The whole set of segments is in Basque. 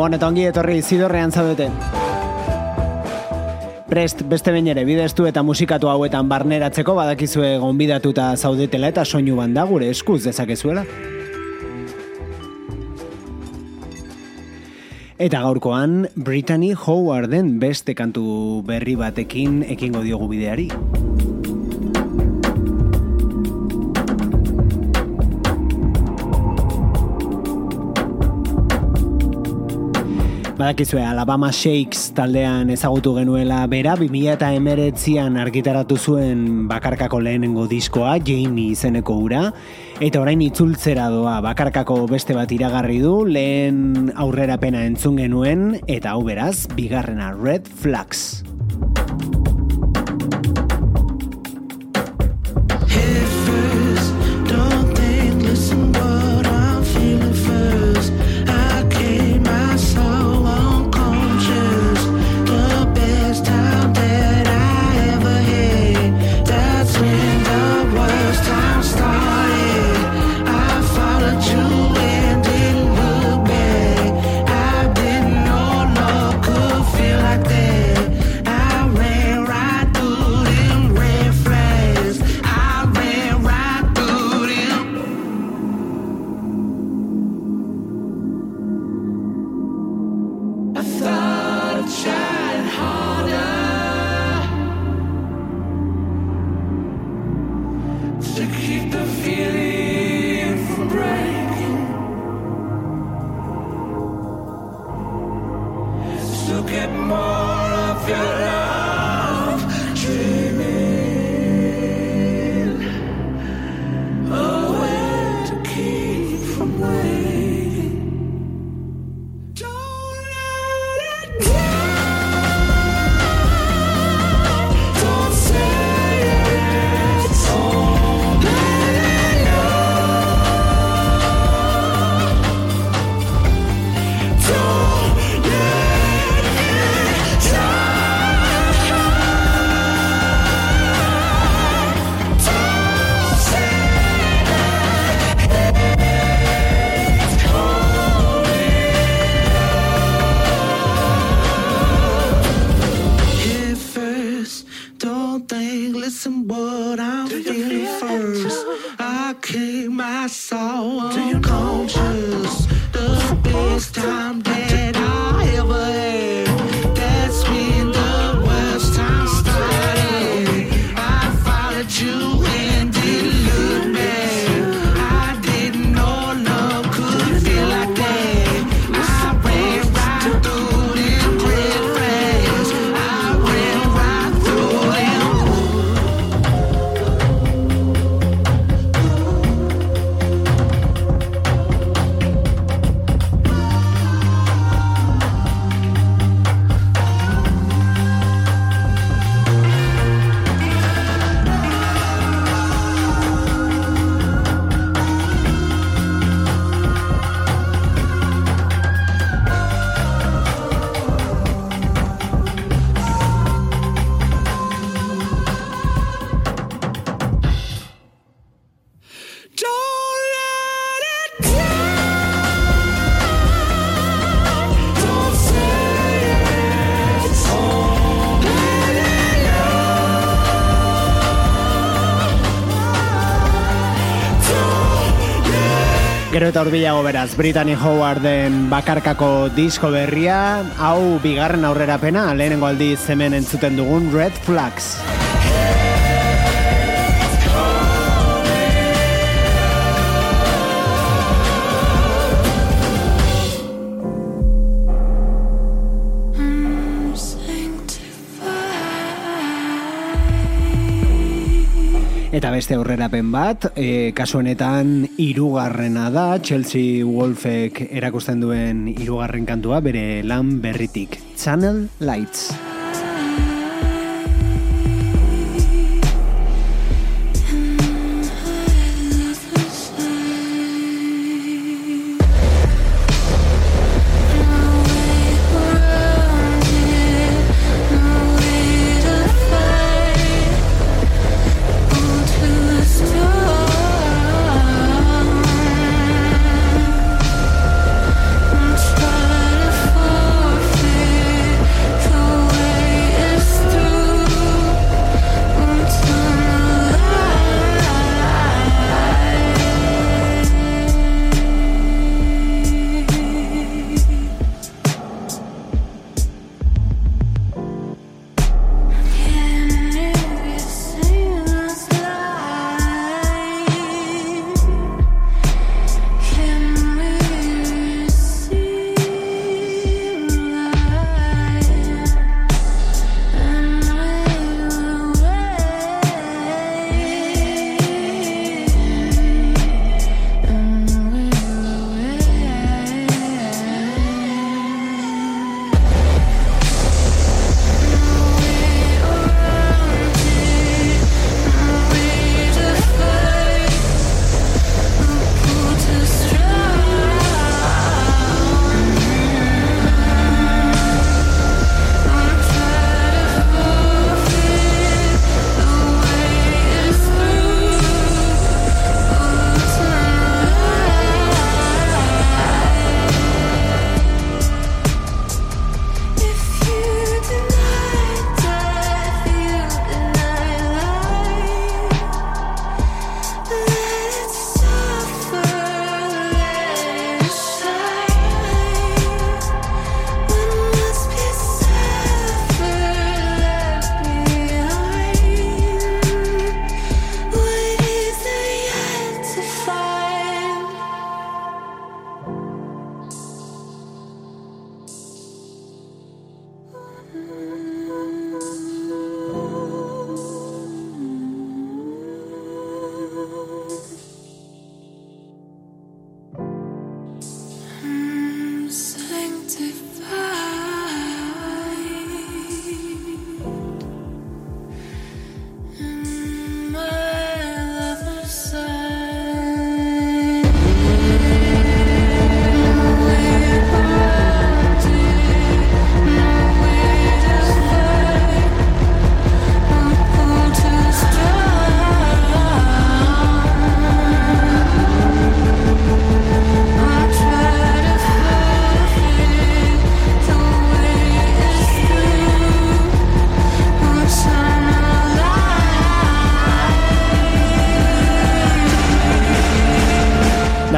Gabon eta ongi etorri zidorrean zaudete. Prest beste behin ere bidestu eta musikatu hauetan barneratzeko badakizue gonbidatuta zaudetela eta soinu banda gure eskuz dezakezuela. Eta gaurkoan Brittany Howarden beste kantu berri batekin ekingo diogu bideari. Badakizue, Alabama Shakes taldean ezagutu genuela bera, 2000 eta emeretzian argitaratu zuen bakarkako lehenengo diskoa, Jamie izeneko ura, eta orain itzultzera doa bakarkako beste bat iragarri du, lehen aurrera pena entzun genuen, eta hau beraz, bigarrena Red Flags. Eta urbilago beraz, Brittany Howarden bakarkako disko berria, hau bigarren aurrerapena, lehenengo aldiz hemen entzuten dugun Red Flags. Beste aurrerapen bat, e, kasu honetan hirugarrena da, Chelsea Wolfek erakusten duen hirugarren kantua bere lan berritik. Channel Lights.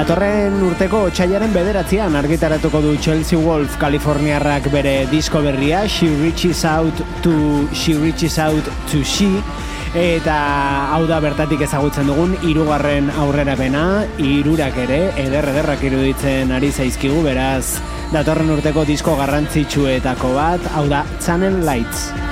Urteko txaiaren bederatzean argitaratuko du Chelsea Wolf Kaliforniarrak bere disko berria She Reaches Out to She Reaches Out to She. Eta hau da bertatik ezagutzen dugun hirugarren aurrerapena hirurak ere eder ederrak iruditzen ari zaizkigu beraz datorren urteko disko garrantzitsuetako bat hau da Channel Lights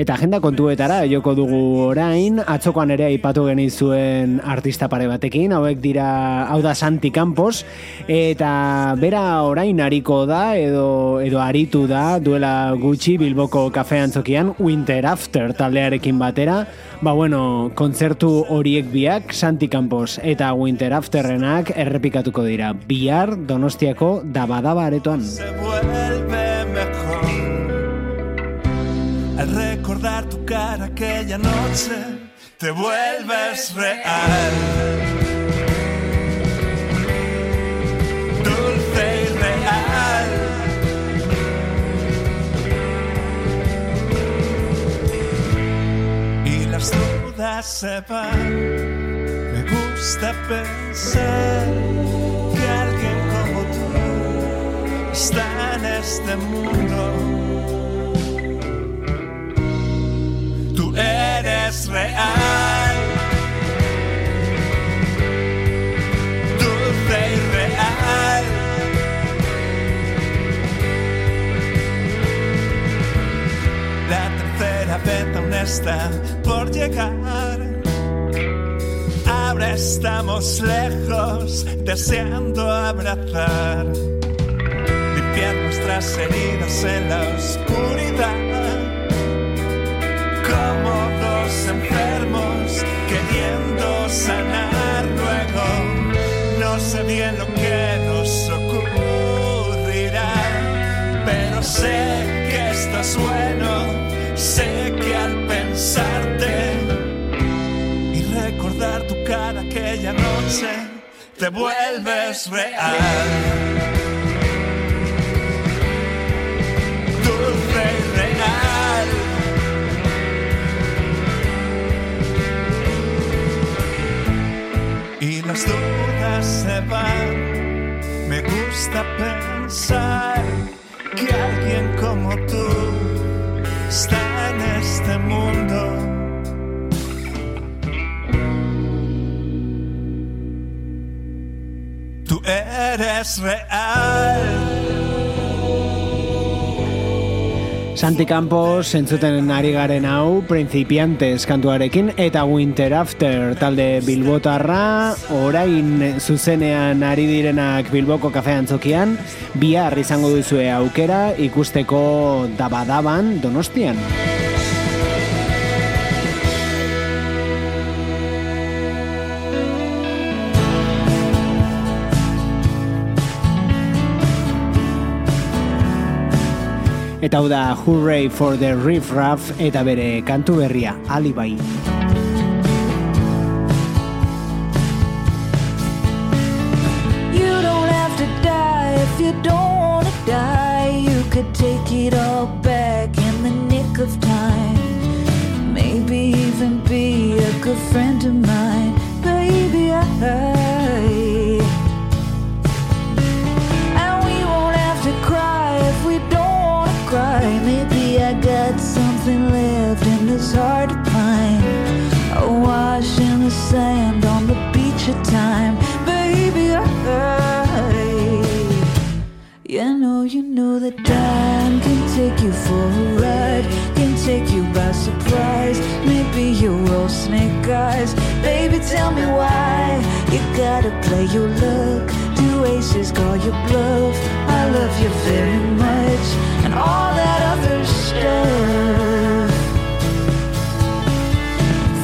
Eta agenda kontuetara joko dugu orain, atzokoan ere aipatu genizuen artista pare batekin, hauek dira, hau da Santi Campos, eta bera orain hariko da, edo, edo aritu da, duela gutxi Bilboko kafean zokian, Winter After taldearekin batera, ba bueno, kontzertu horiek biak, Santi Campos eta Winter Afterrenak errepikatuko dira, bihar donostiako dabadaba aretoan. Al recordar tu cara aquella noche, te vuelves real. Dulce y real. Y las dudas se van. Me gusta pensar que alguien como tú está en este mundo. Real. Dulce y real. La tercera vez aún está por llegar. Ahora estamos lejos, deseando abrazar, limpiar nuestras heridas en la oscuridad como queriendo sanar luego. No sé bien lo que nos ocurrirá, pero sé que esto es bueno, sé que al pensarte y recordar tu cara aquella noche, te vuelves real. Gusta pensar que alguien como tú está en este mundo. Tú eres real. Santi Campos entzuten ari garen hau Principiantes kantuarekin eta Winter After talde Bilbotarra orain zuzenean ari direnak Bilboko kafean zokian bihar izango duzue aukera ikusteko dabadaban donostian. Eta hau da Hooray for the Riff Raff eta bere kantu berria, Alibai. You don't have to die if you don't want to die. You could take it all back in the nick of time. Maybe even be a good friend of mine. Gotta play your luck. Do aces call your bluff? I love you very much, and all that other stuff.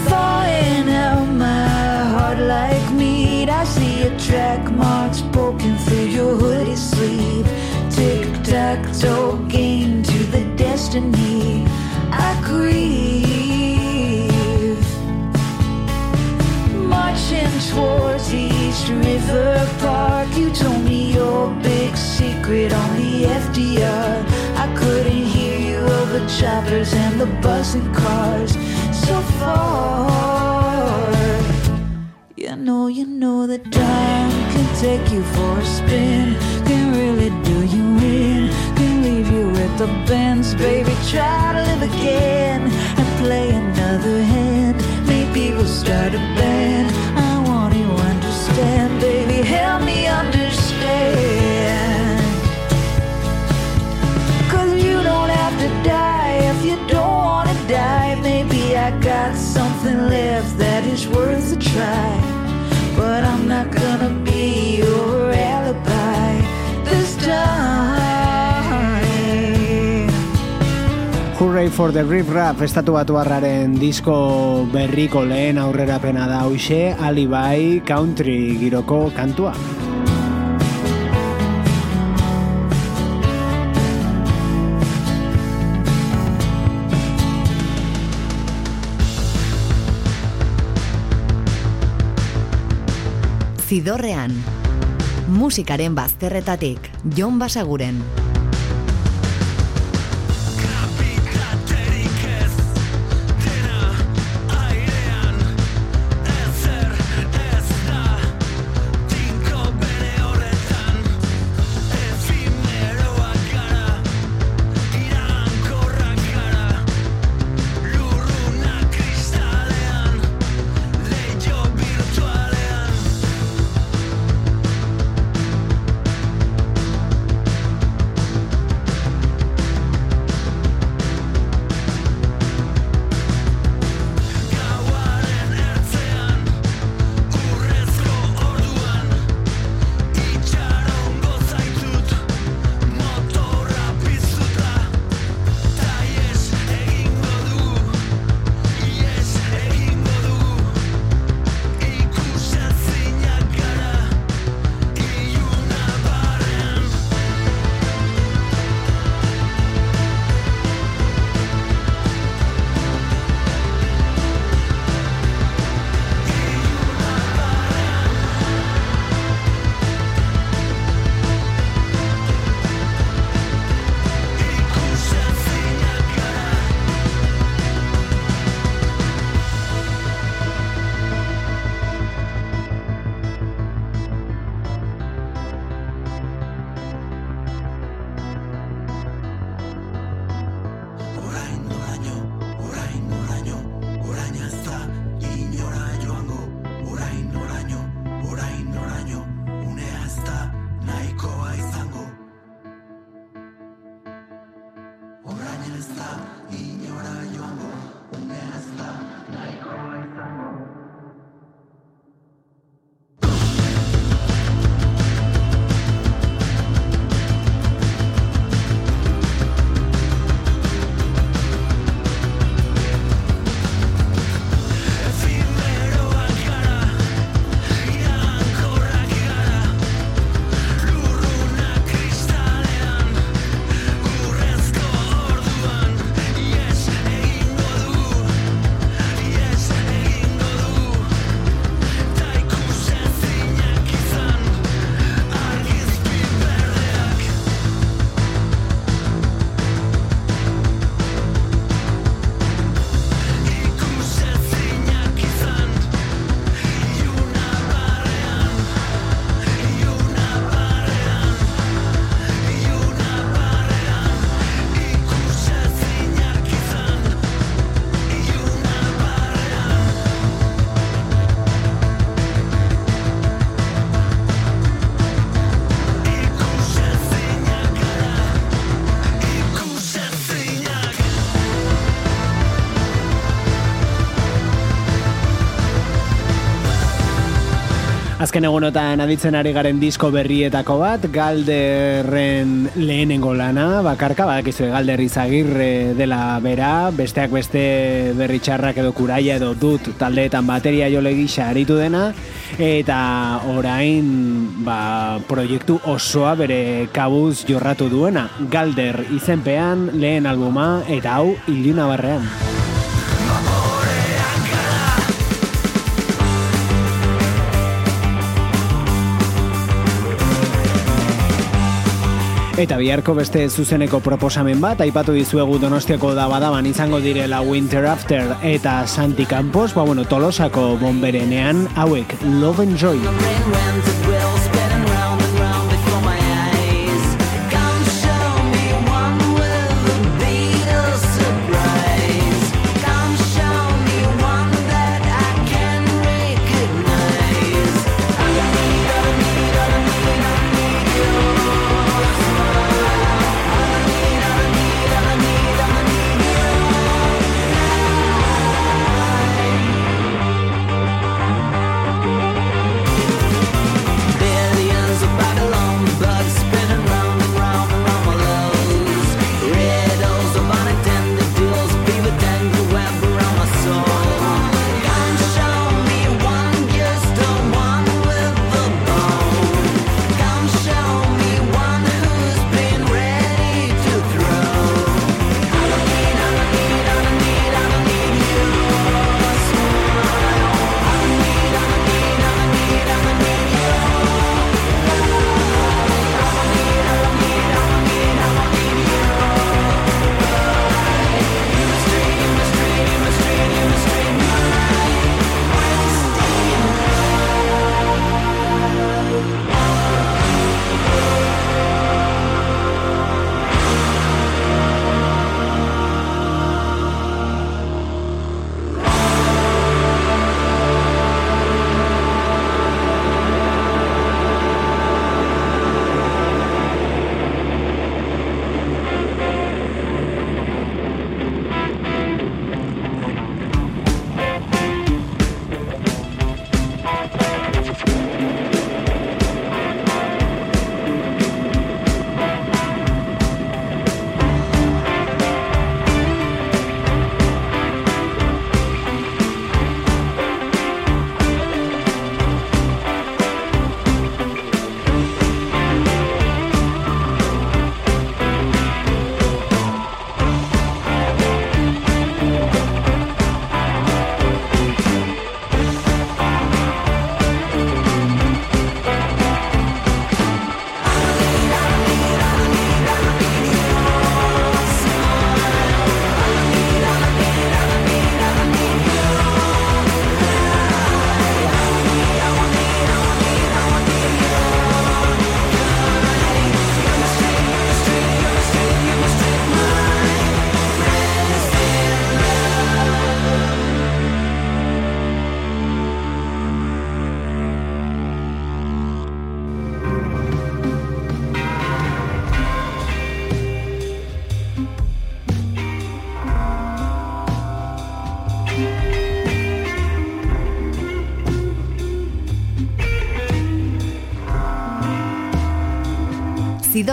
Thawing out my heart like meat. I see your track marks poking through your hoodie sleeve. Tic tac toe River Park. You told me your big secret on the FDR. I couldn't hear you over choppers and the buzzing cars. So far. You know, you know that time can take you for a spin. Can really do you in. Can leave you with the bends, baby. Try to live again and play another hand. Maybe we'll start a band. I want you understand, baby. Help me understand. Cause you don't have to die if you don't wanna die. Maybe I got something left that is worth a try. But I'm not gonna Hooray for the Riff Raff estatu batu disko berriko lehen aurrerapena da hoxe, Alibai Country giroko kantua. Zidorrean. Musikaren bazterretatik, Jon Basaguren. Azken egunotan aditzen ari garen disko berrietako bat, galderren lehenengo lana, bakarka, badakizu galder izagirre dela bera, besteak beste berri txarrak edo kuraia edo dut taldeetan bateria jole gisa aritu dena, eta orain ba, proiektu osoa bere kabuz jorratu duena, galder izenpean lehen albuma eta hau iluna barrean. Eta biharko beste zuzeneko proposamen bat, aipatu dizuegu donostiako da badaban izango direla Winter After eta Santi Campos, ba bueno, tolosako bomberenean hauek Love and Joy.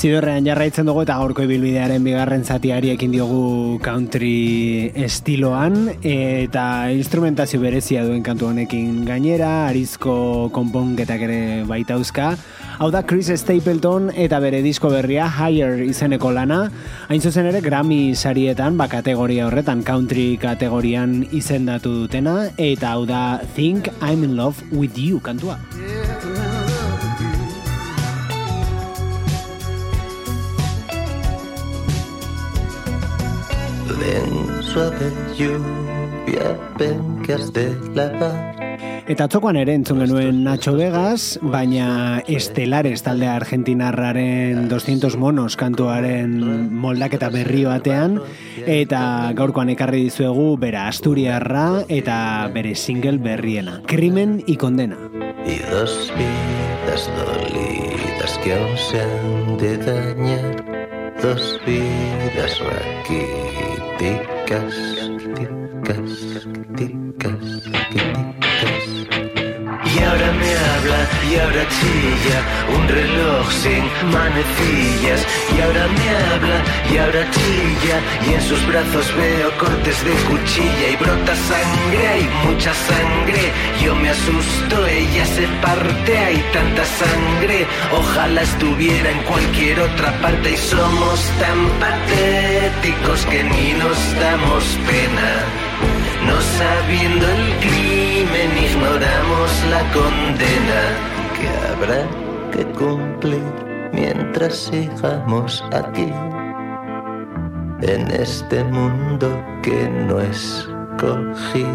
Zidorrean jarraitzen dugu eta gaurko ibilbidearen bigarren zatiari ekin diogu country estiloan eta instrumentazio berezia duen kantu honekin gainera, arizko konponketak ere baitauzka. Hau da Chris Stapleton eta bere disko berria Higher izeneko lana, hain zuzen ere Grammy sarietan ba kategoria horretan country kategorian izendatu dutena eta hau da Think I'm in Love with You kantua. Yes, Ven suave lluvia, ven que has de lavar. Eta atzokoan ere entzun genuen Nacho Vegas, baina Estelares talde argentinarraren 200 monos kantuaren moldaketa berri batean, eta gaurkoan ekarri dizuegu bera Asturiarra eta bere single berriena. Crimen y condena. Y dos vidas dolidas que aún se han de dañar. Dos vidas raquíticas, Dickus, Dickus, Dickus. ticas. Y ahora chilla, un reloj sin manecillas. Y ahora me habla, y ahora chilla, y en sus brazos veo cortes de cuchilla y brota sangre, hay mucha sangre. Yo me asusto, ella se parte, hay tanta sangre. Ojalá estuviera en cualquier otra parte y somos tan patéticos que ni nos damos pena. No sabiendo el crimen, ignoramos la condena. que habrá que cumplir mientras sigamos aquí en este mundo que no escogimos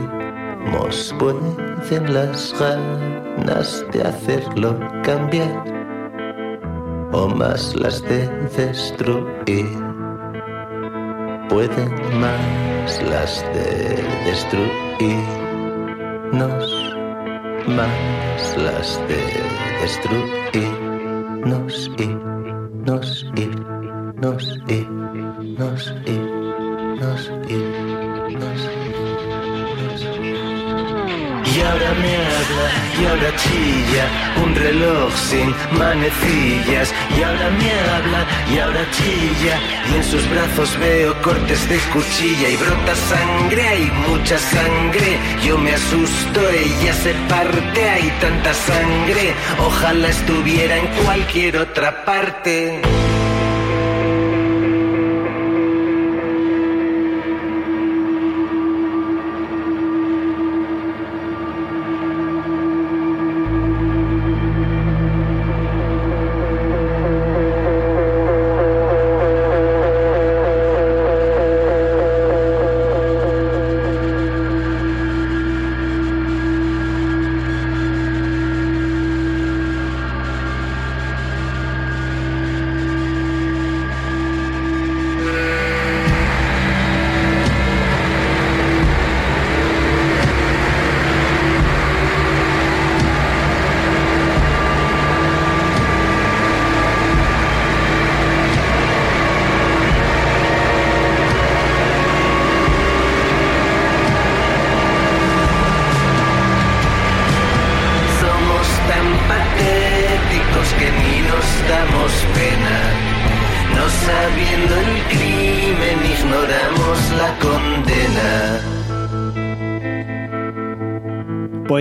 pueden las ganas de hacerlo cambiar o más las de destruir pueden más las de destruirnos más las de destruirnos y nos y nos y nos y nos y nos Y ahora me habla, y ahora chilla, un reloj sin manecillas. Y ahora me habla, y ahora chilla, y en sus brazos veo cortes de cuchilla y brota sangre, hay mucha sangre. Yo me asusto, ella se parte, hay tanta sangre. Ojalá estuviera en cualquier otra parte.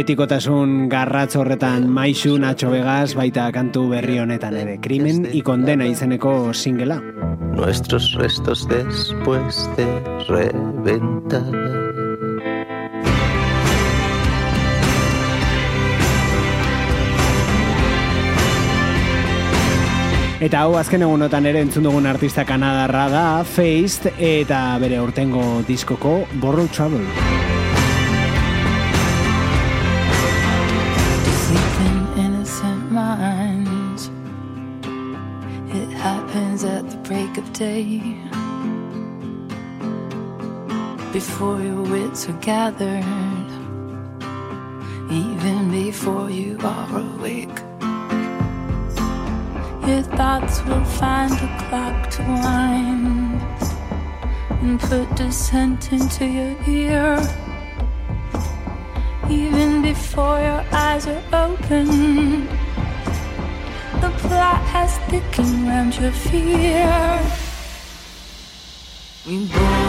Betikotasun garratz horretan maisu Nacho Vegas baita kantu berri honetan ere krimen y condena izeneko singela. Nuestros restos después de reventar Eta hau azken egunotan ere entzun dugun artista kanadarra da, Feist, eta bere urtengo diskoko Borrow Trouble. day before your wits are gathered, even before you are awake. Your thoughts will find a clock to wind and put dissent into your ear. Even before your eyes are open, the plot has thickened round your fear. Rainbow.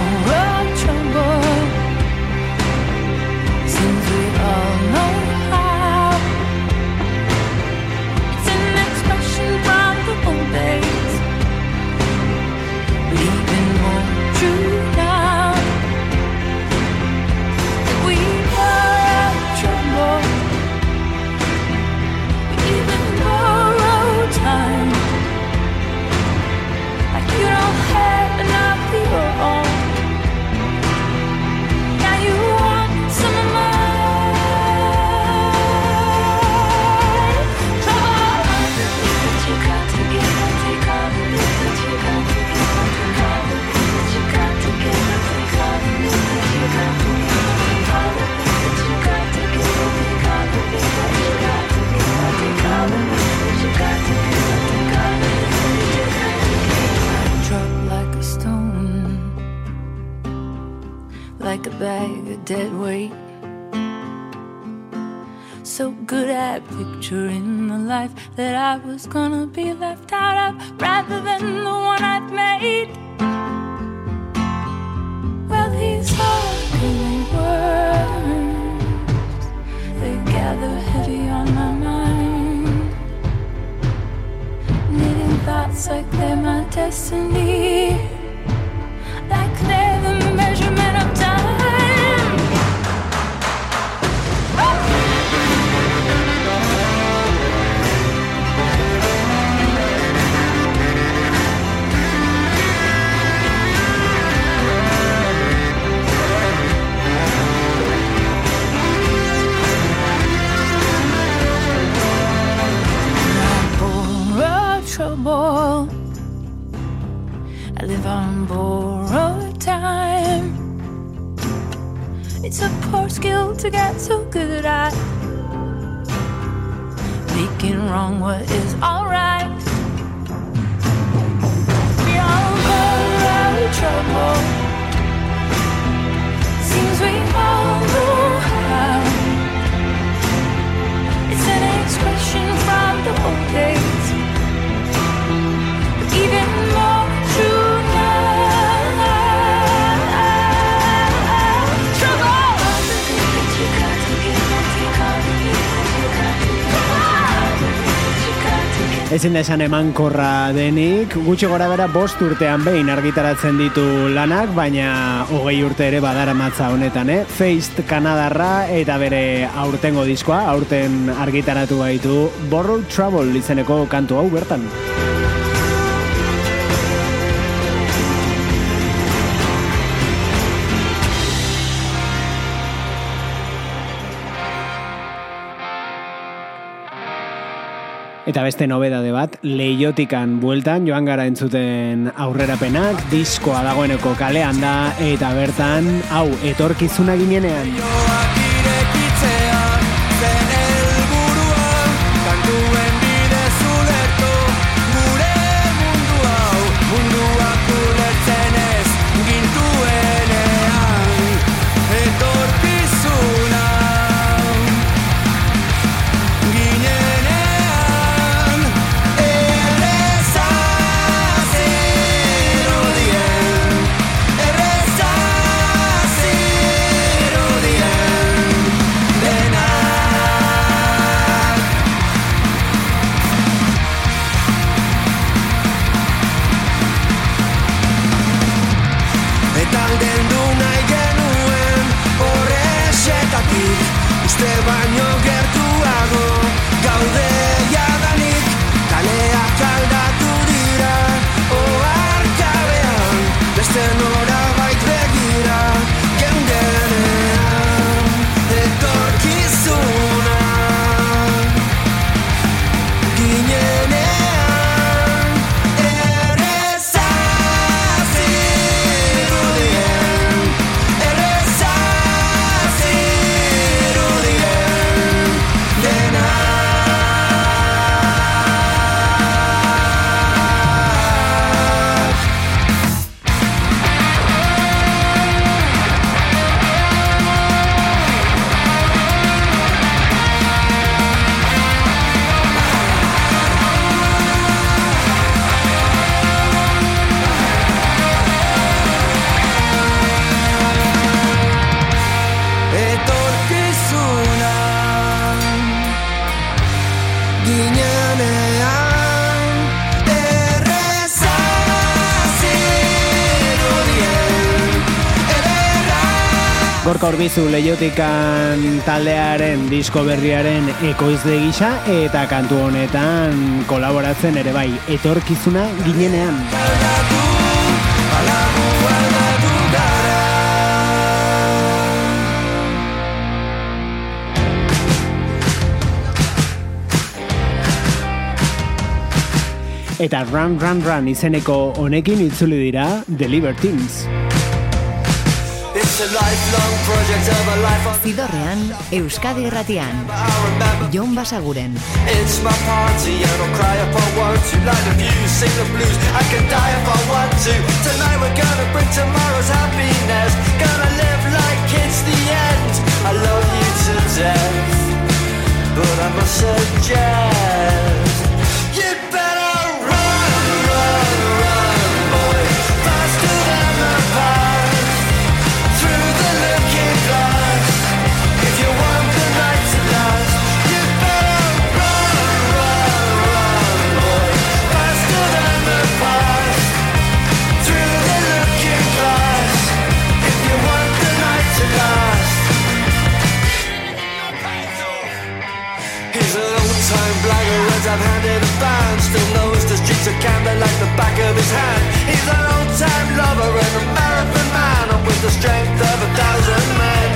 was gonna be ezin da esan emankorra denik, gutxi gora bera bost urtean behin argitaratzen ditu lanak, baina hogei urte ere badara matza honetan, eh? Feist Kanadarra eta bere aurtengo diskoa, aurten argitaratu baitu Borrowed Trouble izeneko kantu hau bertan. Eta beste nobedade bat, leiotikan bueltan, joan gara entzuten aurrerapenak, diskoa dagoeneko kalean da, eta bertan, hau, etorkizuna ginenean. Urbizu leiotikan taldearen disko berriaren ekoizle gisa eta kantu honetan kolaboratzen ere bai etorkizuna ginenean. Eta Run Run Run izeneko honekin itzuli dira The Libertines. Zidorrean, Euskadi Erratian, Jon Basaguren. It's my party and I'll cry if I want to. Like the views, sing the blues, I can die if I want to. Tonight we're gonna bring tomorrow's happiness. Gonna live like it's the end. I love you to death But I must suggest I've a band Still knows the streets of Camden like the back of his hand. He's an old-time lover and a marathon man And with the strength of a thousand men.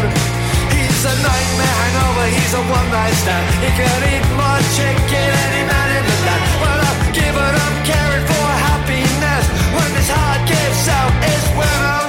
He's a nightmare hangover, he's a one-night stand. He can eat more chicken any man in the land. Well, I've given up caring for happiness. When this heart gives out is when I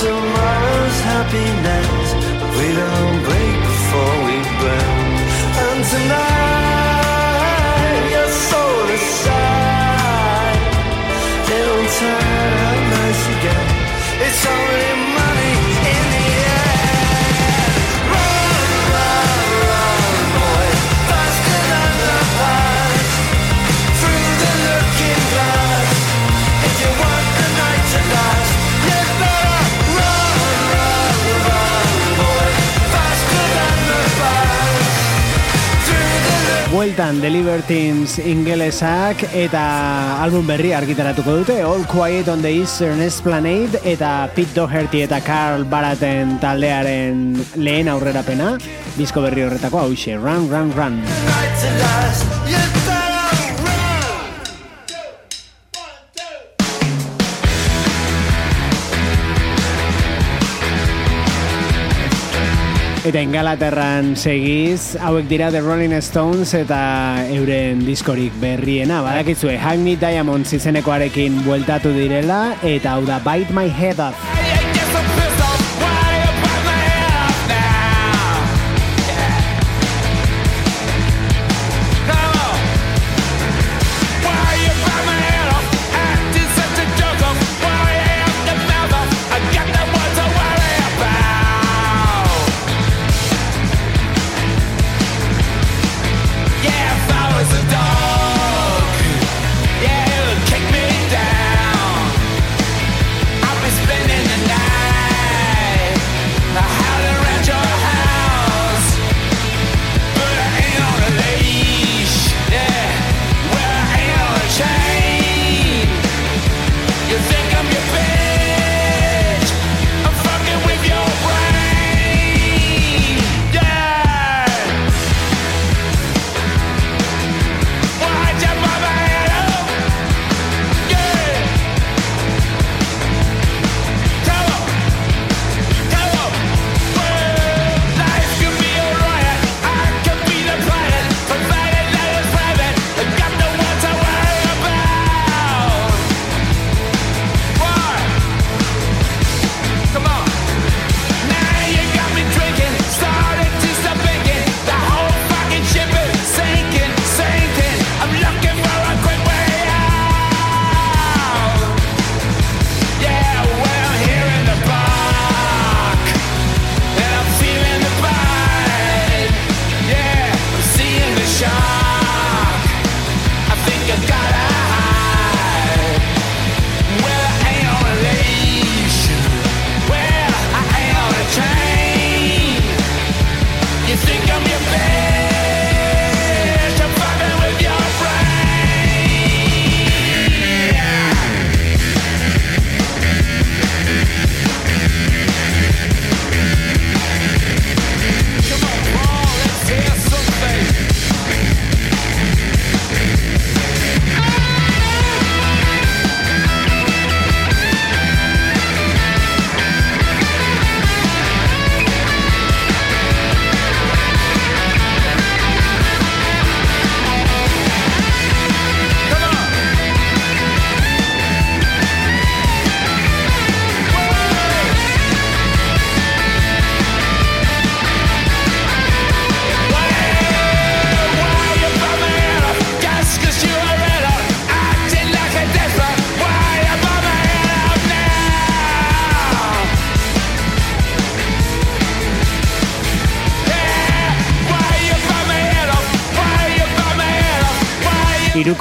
tomorrow's happiness. We don't break before we burn. And tonight, Bueltan The Libertines ingelesak eta album berri argitaratuko dute All Quiet on the Eastern Esplanade eta Pete Doherty eta Carl Baraten taldearen lehen aurrerapena disko berri horretako hause Run, Run, run. Eta Ingalaterran segiz, hauek dira The Rolling Stones eta euren diskorik berriena. Badakizue, Hang Me Diamonds izenekoarekin bueltatu direla eta hau da Bite My Head Off.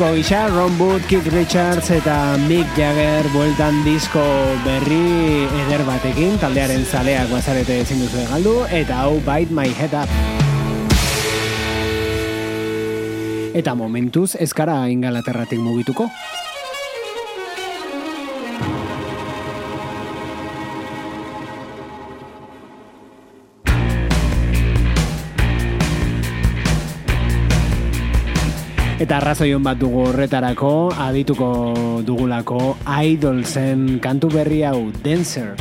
disko gisa, Ron Wood, Keith Richards eta Mick Jagger bueltan disko berri eder batekin, taldearen zaleak bazarete ezin duzu galdu, eta hau Bite My Head Up. Eta momentuz, ezkara ingalaterratik mugituko. Eta arrazoion bat dugu horretarako, adituko dugulako Idolzen kantu berri hau, Dancer.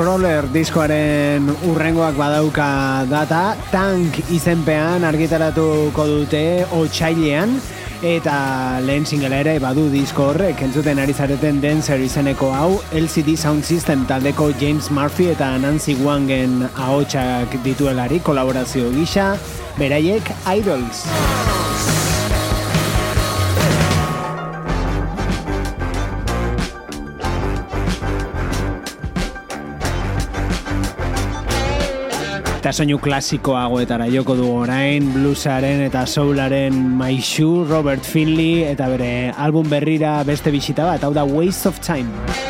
Crawler diskoaren urrengoak badauka data, tank izenpean argitaratuko dute otxailean, eta lehen singela ere badu disko horrek, entzuten ari zareten Dancer izeneko hau, LCD Sound System taldeko James Murphy eta Nancy Wangen ahotsak dituelari kolaborazio gisa, beraiek Idols. Eta soinu klasikoagoetara joko du orain, bluesaren eta soularen maixu Robert Finley eta bere album berrira beste bisita bat, hau da Waste of Time.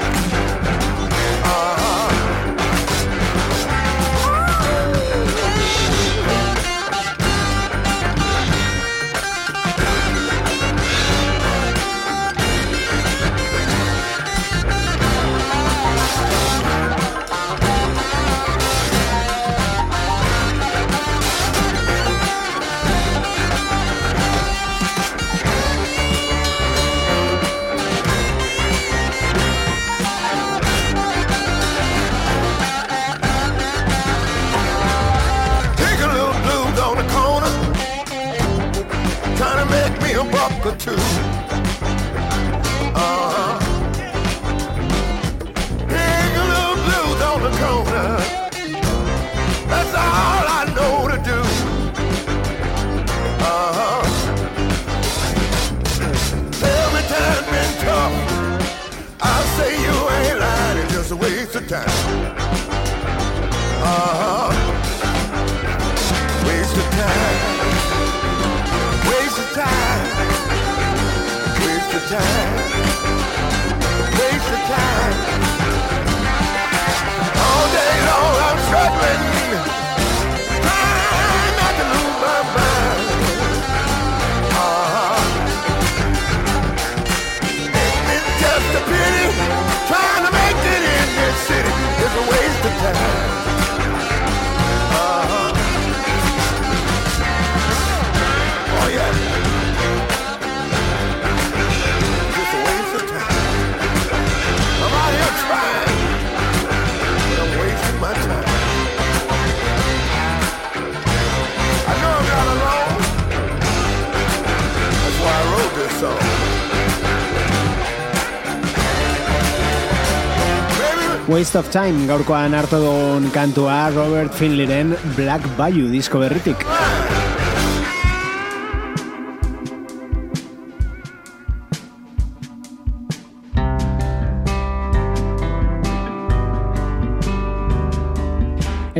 Waste of Time gaurkoan hartu dugun kantua Robert Finleyren Black Bayou disko berritik.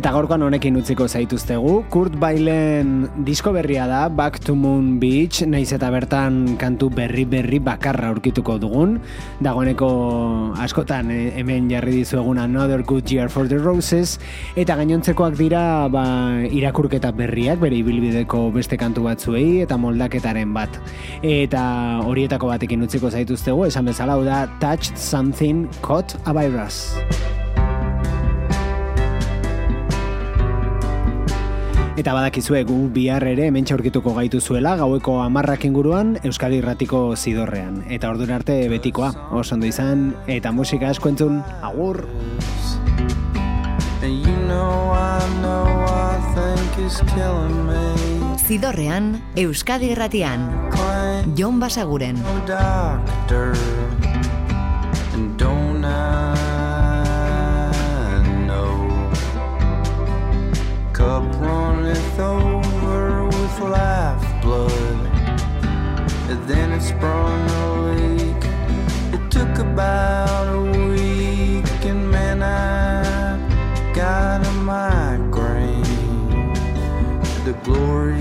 Eta gaurkoan honekin utziko zaituztegu, Kurt Bailen disko berria da, Back to Moon Beach, naiz eta bertan kantu berri berri bakarra aurkituko dugun. Dagoeneko askotan eh, hemen jarri dizuegun Another Good Year for the Roses, eta gainontzekoak dira ba, irakurketa berriak, bere ibilbideko beste kantu batzuei, eta moldaketaren bat. Eta horietako batekin utziko zaituztegu, esan bezala hau da Touched Something Caught a Virus. Eta badakizue gu bihar ere hemen aurkituko gaitu zuela gaueko amarrak inguruan Euskadi Irratiko zidorrean. Eta ordura arte betikoa, oso ondo izan, eta musika asko entzun, agur! You know I know I think it's killing me. Zidorrean, Euskadi Irratian. Claim Jon Basaguren. Runneth over with life blood. And then it sprung a leak. It took about a week, and man, I got a migraine. The glorious